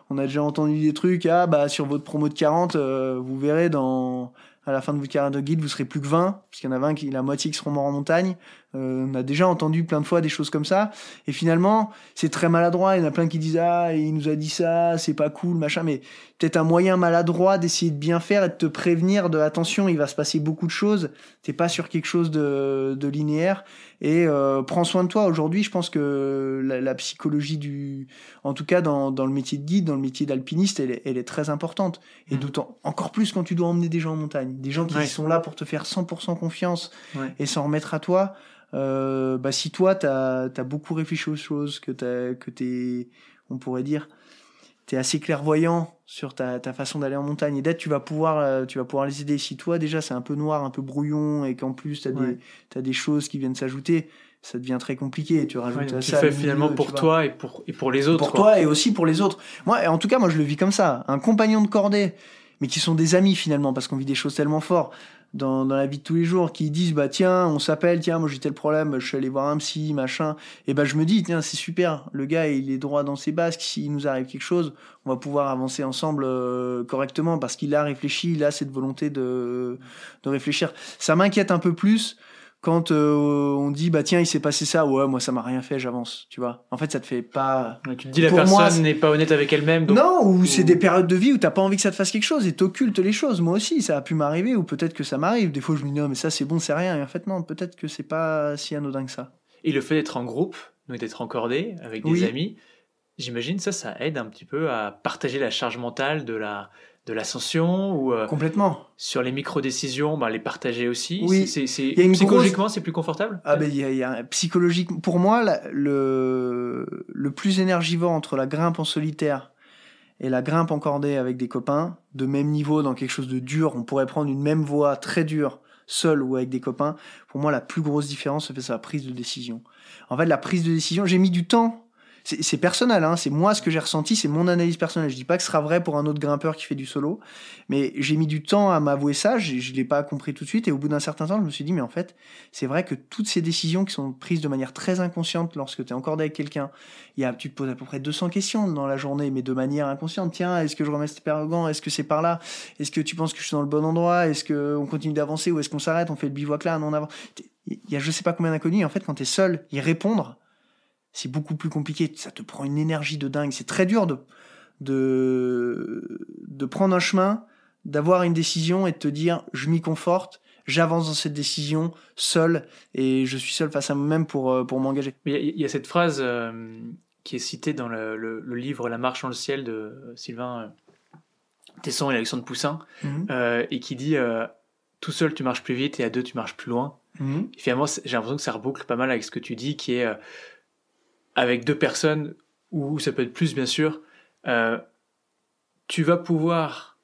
Speaker 1: on a déjà entendu des trucs, ah bah sur votre promo de 40, euh, vous verrez dans à la fin de votre carrière de guide, vous serez plus que 20, puisqu'il y en a 20 qui, la moitié qui seront morts en montagne. Euh, on a déjà entendu plein de fois des choses comme ça. Et finalement, c'est très maladroit. Il y en a plein qui disent, ah, il nous a dit ça, c'est pas cool, machin. Mais peut-être un moyen maladroit d'essayer de bien faire et de te prévenir de, attention, il va se passer beaucoup de choses. T'es pas sur quelque chose de, de linéaire. Et euh, prends soin de toi. Aujourd'hui, je pense que la, psychologie du, en tout cas dans, dans le métier de guide, dans le métier d'alpiniste, elle, elle, est très importante. Et mmh. d'autant encore plus quand tu dois emmener des gens en montagne, des gens qui sont là pour te faire 100% confiance et s'en remettre à toi. Euh, bah si toi t'as as beaucoup réfléchi aux choses, que t'as que t'es, on pourrait dire, t'es assez clairvoyant sur ta, ta façon d'aller en montagne et d'être, tu vas pouvoir euh, tu vas pouvoir les aider. Si toi déjà c'est un peu noir, un peu brouillon et qu'en plus t'as des t'as des choses qui viennent s'ajouter, ça devient très compliqué. Et tu rajoutes
Speaker 2: ouais, ça. Tu fais finalement pour toi et pour et pour les autres.
Speaker 1: Pour toi et aussi pour les autres. Moi, en tout cas, moi je le vis comme ça. Un compagnon de cordée, mais qui sont des amis finalement parce qu'on vit des choses tellement fortes dans, dans la vie de tous les jours qui disent bah tiens on s'appelle tiens moi j'ai tel problème je suis allé voir un psy machin. Et bah je me dis tiens c'est super. Le gars il est droit dans ses basques. S'il nous arrive quelque chose on va pouvoir avancer ensemble euh, correctement parce qu'il a réfléchi il a cette volonté de de réfléchir. Ça m'inquiète un peu plus quand euh, on dit bah tiens il s'est passé ça ouais moi ça m'a rien fait j'avance tu vois en fait ça te fait pas
Speaker 2: tu te dis la
Speaker 1: Pour
Speaker 2: personne n'est pas honnête avec elle-même. donc-
Speaker 1: non ou c'est des périodes de vie où t'as pas envie que ça te fasse quelque chose et t'occultes les choses moi aussi ça a pu m'arriver ou peut-être que ça m'arrive des fois je me dis non mais ça c'est bon c'est rien et en fait non peut-être que c'est pas si anodin que ça
Speaker 2: Et le fait d'être en groupe, donc d'être encordé avec des
Speaker 1: Oui.
Speaker 2: amis, j'imagine ça, ça aide un petit peu à partager la charge mentale de la de l'ascension ou euh,
Speaker 1: complètement
Speaker 2: sur les micro-décisions, bah, les partager aussi.
Speaker 1: Oui.
Speaker 2: C'est, c'est,
Speaker 1: une
Speaker 2: psychologiquement, c'est plus confortable?
Speaker 1: Ah ben il y a, y a psychologique. Pour moi, la- le le plus énergivore entre la grimpe en solitaire et la grimpe en cordée avec des copains de même niveau dans quelque chose de dur, on pourrait prendre une même voie très dure seul ou avec des copains. Pour moi, la plus grosse différence se fait sur la prise de décision. En fait, la prise de décision, j'ai mis du temps. C'est personnel, hein, c'est moi ce que j'ai ressenti, c'est mon analyse personnelle. Je dis pas que ce sera vrai pour un autre grimpeur qui fait du solo, mais j'ai mis du temps à m'avouer ça. Je, je l'ai pas compris tout de suite, et au bout d'un certain temps, je me suis dit, mais en fait, c'est vrai que toutes ces décisions qui sont prises de manière très inconsciente lorsque tu es encore avec quelqu'un, il y a, tu te poses à peu près 200 questions dans la journée, mais de manière inconsciente. Tiens, est-ce que je remets cet gants Est-ce que c'est par là? Est-ce que tu penses que je suis dans le bon endroit? Est-ce qu'on continue d'avancer ou est-ce qu'on s'arrête On fait le bivouac là Non, on avance. Il y a je sais pas combien d'inconnus. En fait, quand tu es seul, y répondre, c'est beaucoup plus compliqué. Ça te prend une énergie de dingue. C'est très dur de, de, de prendre un chemin, d'avoir une décision et de te dire, je m'y conforte, j'avance dans cette décision seul et je suis seul face à moi-même pour, euh, pour m'engager.
Speaker 2: Il y, a- il y a cette phrase euh, qui est citée dans le, le- le livre La marche dans le ciel de euh, Sylvain Tesson et Alexandre Poussin, euh, et qui dit euh, Tout seul tu marches plus vite et à deux tu marches plus loin.
Speaker 1: Mhm.
Speaker 2: Et finalement, j'ai l'impression que ça reboucle pas mal avec ce que tu dis, qui est avec deux personnes, ou ça peut être plus bien sûr, euh, tu vas pouvoir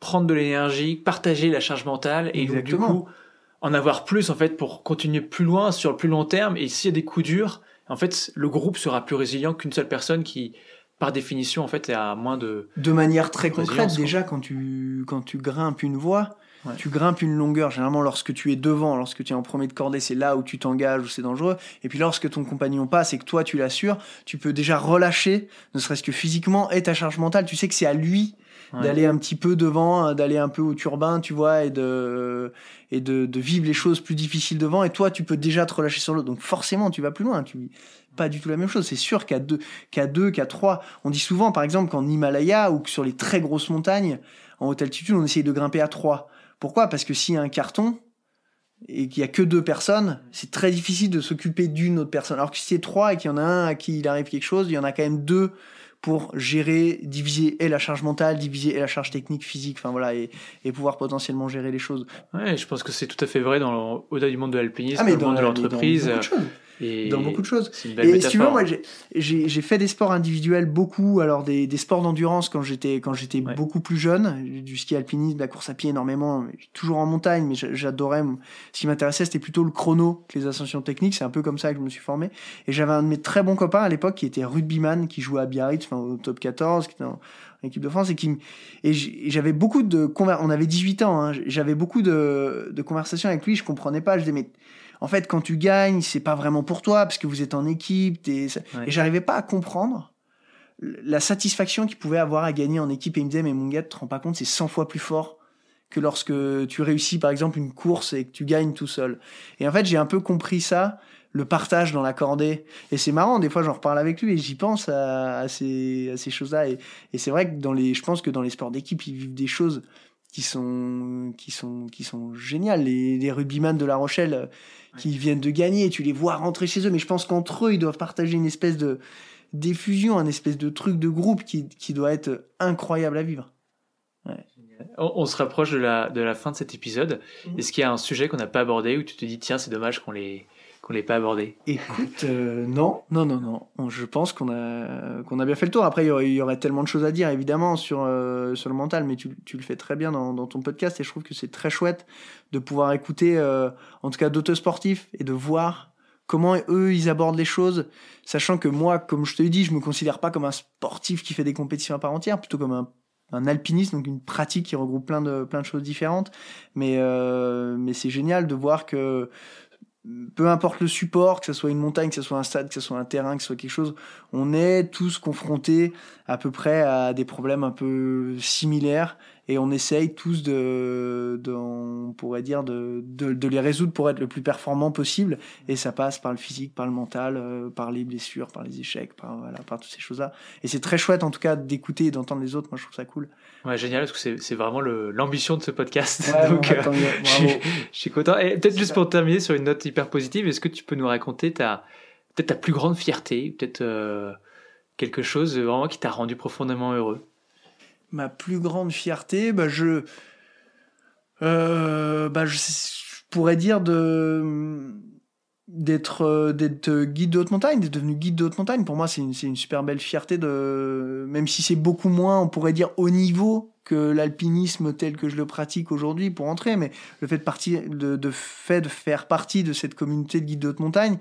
Speaker 2: prendre de l'énergie, partager la charge mentale, et donc, du coup en avoir plus en fait pour continuer plus loin sur le plus long terme. Et s'il y a des coups durs, en fait, le groupe sera plus résilient qu'une seule personne qui, par définition, en fait, est à moins de.
Speaker 1: De manière très concrète, déjà quand tu, quand tu grimpes une voie,
Speaker 2: Ouais.
Speaker 1: tu grimpes une longueur. Généralement, lorsque tu es devant, lorsque tu es en premier de cordée, c'est là où tu t'engages, où c'est dangereux. Et puis lorsque ton compagnon passe et que toi tu l'assures, tu peux déjà relâcher, ne serait-ce que physiquement, et ta charge mentale. Tu sais que c'est à lui
Speaker 2: Ouais.
Speaker 1: d'aller un petit peu devant, euh, d'aller un peu au turbin, tu vois, et de et de, de vivre les choses plus difficiles devant. Et toi, tu peux déjà te relâcher sur l'autre. Donc forcément, tu vas plus loin. Tu pas du tout la même chose. C'est sûr qu'à deux, qu'à deux, qu'à trois. On dit souvent, par exemple, qu'en Himalaya ou que sur les très grosses montagnes, en haute altitude, on essaye de grimper à trois. Pourquoi? Parce que s'il y a un carton et qu'il y a que deux personnes, c'est très difficile de s'occuper d'une autre personne. Alors que si c'est trois et qu'il y en a un à qui il arrive quelque chose, il y en a quand même deux pour gérer, diviser et la charge mentale, diviser et la charge technique, physique, enfin voilà, et, et pouvoir potentiellement gérer les choses.
Speaker 2: Ouais, je pense que c'est tout à fait vrai dans, au-delà du monde de l'alpinisme,
Speaker 1: Ah
Speaker 2: dans le monde de l'entreprise.
Speaker 1: Dans beaucoup de choses.
Speaker 2: Et
Speaker 1: Dans beaucoup de choses.
Speaker 2: C'est une belle
Speaker 1: Et si tu veux, moi, j'ai- j'ai fait des sports individuels beaucoup, alors des, des sports d'endurance quand j'étais quand j'étais
Speaker 2: Ouais.
Speaker 1: beaucoup plus jeune, du ski alpinisme, de la course à pied énormément, toujours en montagne, mais j'a- j'adorais. Ce qui m'intéressait, c'était plutôt le chrono que les ascensions techniques. C'est un peu comme ça que je me suis formé. Et j'avais un de mes très bons copains à l'époque qui était rugbyman, qui jouait à Biarritz, enfin, au top 14, qui était en, équipe de France et qui et j'avais beaucoup de on avait 18 ans, hein, j'avais beaucoup de, de conversations avec lui, je comprenais pas, je disais mais en fait, quand tu gagnes, c'est pas vraiment pour toi parce que vous êtes en équipe.
Speaker 2: Ouais.
Speaker 1: Et j'arrivais pas à comprendre la satisfaction qu'il pouvait avoir à gagner en équipe. Et il me disait, mais mon gars, tu te rends pas compte, c'est 100 fois plus fort que lorsque tu réussis, par exemple, une course et que tu gagnes tout seul. Et en fait, j'ai un peu compris ça, le partage dans la cordée. Et c'est marrant, des fois, j'en reparle avec lui et j'y pense à, à ces, à ces choses-là. Et, et c'est vrai que dans les, je pense que dans les sports d'équipe, ils vivent des choses qui sont, qui sont, qui sont géniales. Les, les rugbyman de La Rochelle, euh, qui viennent de gagner, tu les vois rentrer chez eux, mais je pense qu'entre eux, ils doivent partager une espèce de diffusion, un espèce de truc de groupe qui, qui doit être incroyable à vivre.
Speaker 2: On, on se rapproche de la, de la fin de cet épisode.
Speaker 1: Mhm.
Speaker 2: Est-ce qu'il y a un sujet qu'on n'a pas abordé où tu te dis, tiens, c'est dommage qu'on l'ait qu'on l'ait pas abordé
Speaker 1: Écoute, euh, non, non, non, non. On- Je pense qu'on a qu'on a bien fait le tour. Après, il y aurait, il y aurait tellement de choses à dire, évidemment, sur euh, sur le mental, mais tu, tu le fais très bien dans, dans ton podcast et je trouve que c'est très chouette de pouvoir écouter, euh, en tout cas, d'autres sportifs et de voir comment eux ils abordent les choses, sachant que moi, comme je te l'ai dit, je me considère pas comme un sportif qui fait des compétitions à part entière, plutôt comme un un alpinisme, donc une pratique qui regroupe plein de, plein de choses différentes. Mais, euh, mais c'est génial de voir que peu importe le support, que ce soit une montagne, que ce soit un stade, que ce soit un terrain, que ce soit quelque chose, on est tous confrontés à peu près à des problèmes un peu similaires et on essaye tous de, de on pourrait dire de, de, de, les résoudre pour être le plus performant possible. Et ça passe par le physique par le mental euh, par les blessures par les échecs par voilà par toutes ces choses là et c'est très chouette en tout cas d'écouter et d'entendre les autres. Moi je trouve ça cool.
Speaker 2: Ouais génial parce que c'est vraiment l'ambition de ce podcast. Donc euh, je, je, suis content. Et peut-être juste pour terminer sur une note hyper positive est-ce que tu peux nous raconter ta peut-être ta plus grande fierté peut-être euh, quelque chose vraiment qui t'a rendu profondément heureux?
Speaker 1: Ma plus grande fierté, bah je, euh, bah pourrais dire de d'être d'être guide de haute montagne, d'être devenu guide de haute montagne. Pour moi, c'est une, une super belle fierté de, même si c'est beaucoup moins, on pourrait dire au niveau que l'alpinisme tel que je le pratique aujourd'hui pour entrer, mais le fait de partir, de fait de faire partie de cette communauté de guides de haute montagne,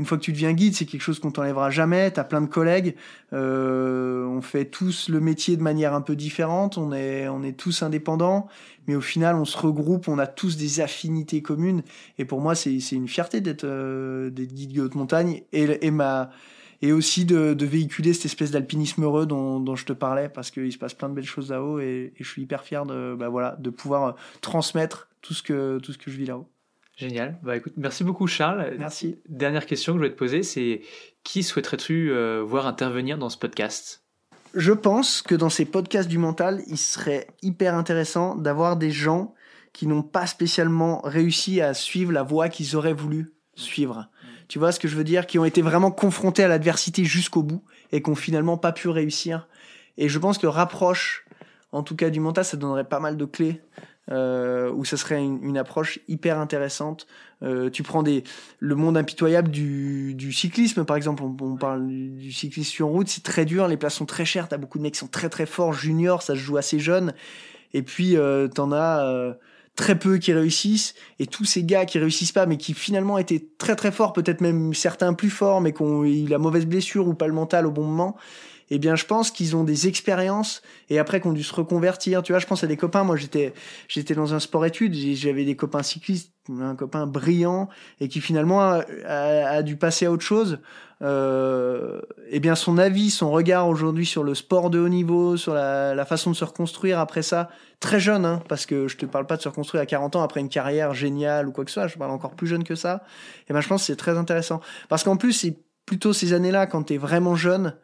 Speaker 1: une fois que tu deviens guide, c'est quelque chose qu'on t'enlèvera jamais. T'as plein de collègues. Euh, on fait tous le métier de manière un peu différente. On est, on est tous indépendants, mais au final, on se regroupe. On a tous des affinités communes. Et pour moi, c'est, c'est une fierté d'être, euh, d'être guide de haute montagne et, et ma et aussi de, de, véhiculer cette espèce d'alpinisme heureux dont, dont, je te parlais parce qu'il se passe plein de belles choses là-haut et, et je suis hyper fier de, bah voilà, de pouvoir transmettre tout ce que, tout ce que je vis là-haut.
Speaker 2: Génial. Bah écoute, merci beaucoup Charles.
Speaker 1: Merci.
Speaker 2: Dernière question que je voulais te poser, c'est qui souhaiterais-tu euh, voir intervenir dans ce podcast?
Speaker 1: Je pense que dans ces podcasts du mental, il serait hyper intéressant d'avoir des gens qui n'ont pas spécialement réussi à suivre la voie qu'ils auraient voulu suivre. Tu vois ce que je veux dire? Qui ont été vraiment confrontés à l'adversité jusqu'au bout et qui ont finalement pas pu réussir. Et je pense que rapproche, en tout cas du mental, ça donnerait pas mal de clés euh, où ça serait une, une, approche hyper intéressante. Euh, tu prends des, le monde impitoyable du, du cyclisme, par exemple, on, on parle du, cyclisme sur route, c'est très dur, les places sont très chères, t'as beaucoup de mecs qui sont très très forts, juniors, ça se joue assez jeune, et puis euh, t'en as euh, très peu qui réussissent, et tous ces gars qui réussissent pas, mais qui finalement étaient très très forts, peut-être même certains plus forts, mais qui ont eu la mauvaise blessure ou pas le mental au bon moment, eh bien, je pense qu'ils ont des expériences et après qu'on dû se reconvertir. Tu vois, je pense à des copains. Moi, j'étais, j'étais dans un sport études. J'avais des copains cyclistes, un copain brillant et qui finalement a, dû passer à autre chose. Euh, eh bien, son avis, son regard aujourd'hui sur le sport de haut niveau, sur la, façon de se reconstruire après ça, très jeune, hein, parce que je te parle pas de se reconstruire à 40 ans après une carrière géniale ou quoi que ce soit. Je parle encore plus jeune que ça. Et eh ben, je pense que c'est très intéressant parce qu'en plus, c'est plutôt ces années-là quand tu es vraiment jeune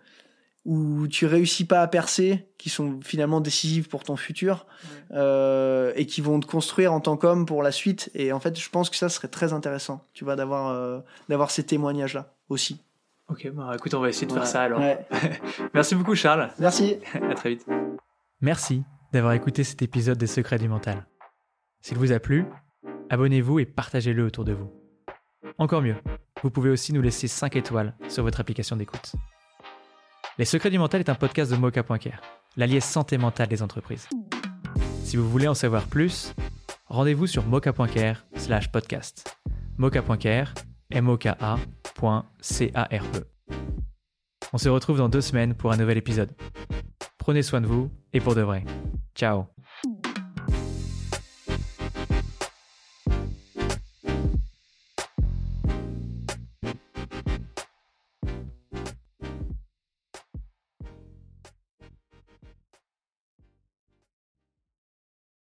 Speaker 1: où tu réussis pas à percer, qui sont finalement décisives pour ton futur, ouais. euh, et qui vont te construire en tant qu'homme pour la suite. Et en fait, je pense que ça serait très intéressant, tu vois, d'avoir euh, d'avoir ces témoignages-là aussi.
Speaker 2: Ok, bah écoute, on va essayer de ouais. faire ça alors. Ouais. Merci beaucoup, Charles.
Speaker 1: Merci.
Speaker 2: à très vite. Merci d'avoir écouté cet épisode des Secrets du Mental. S'il vous a plu, abonnez-vous et partagez-le autour de vous. Encore mieux, vous pouvez aussi nous laisser 5 étoiles sur votre application d'écoute. Les Secrets du Mental est un podcast de Mocha.care, l'allié santé mentale des entreprises. Si vous voulez en savoir plus, rendez-vous sur mocha.care slash podcast. Mocha.care, m o k -A C A R E. On se retrouve dans deux semaines pour un nouvel épisode. Prenez soin de vous et pour de vrai. Ciao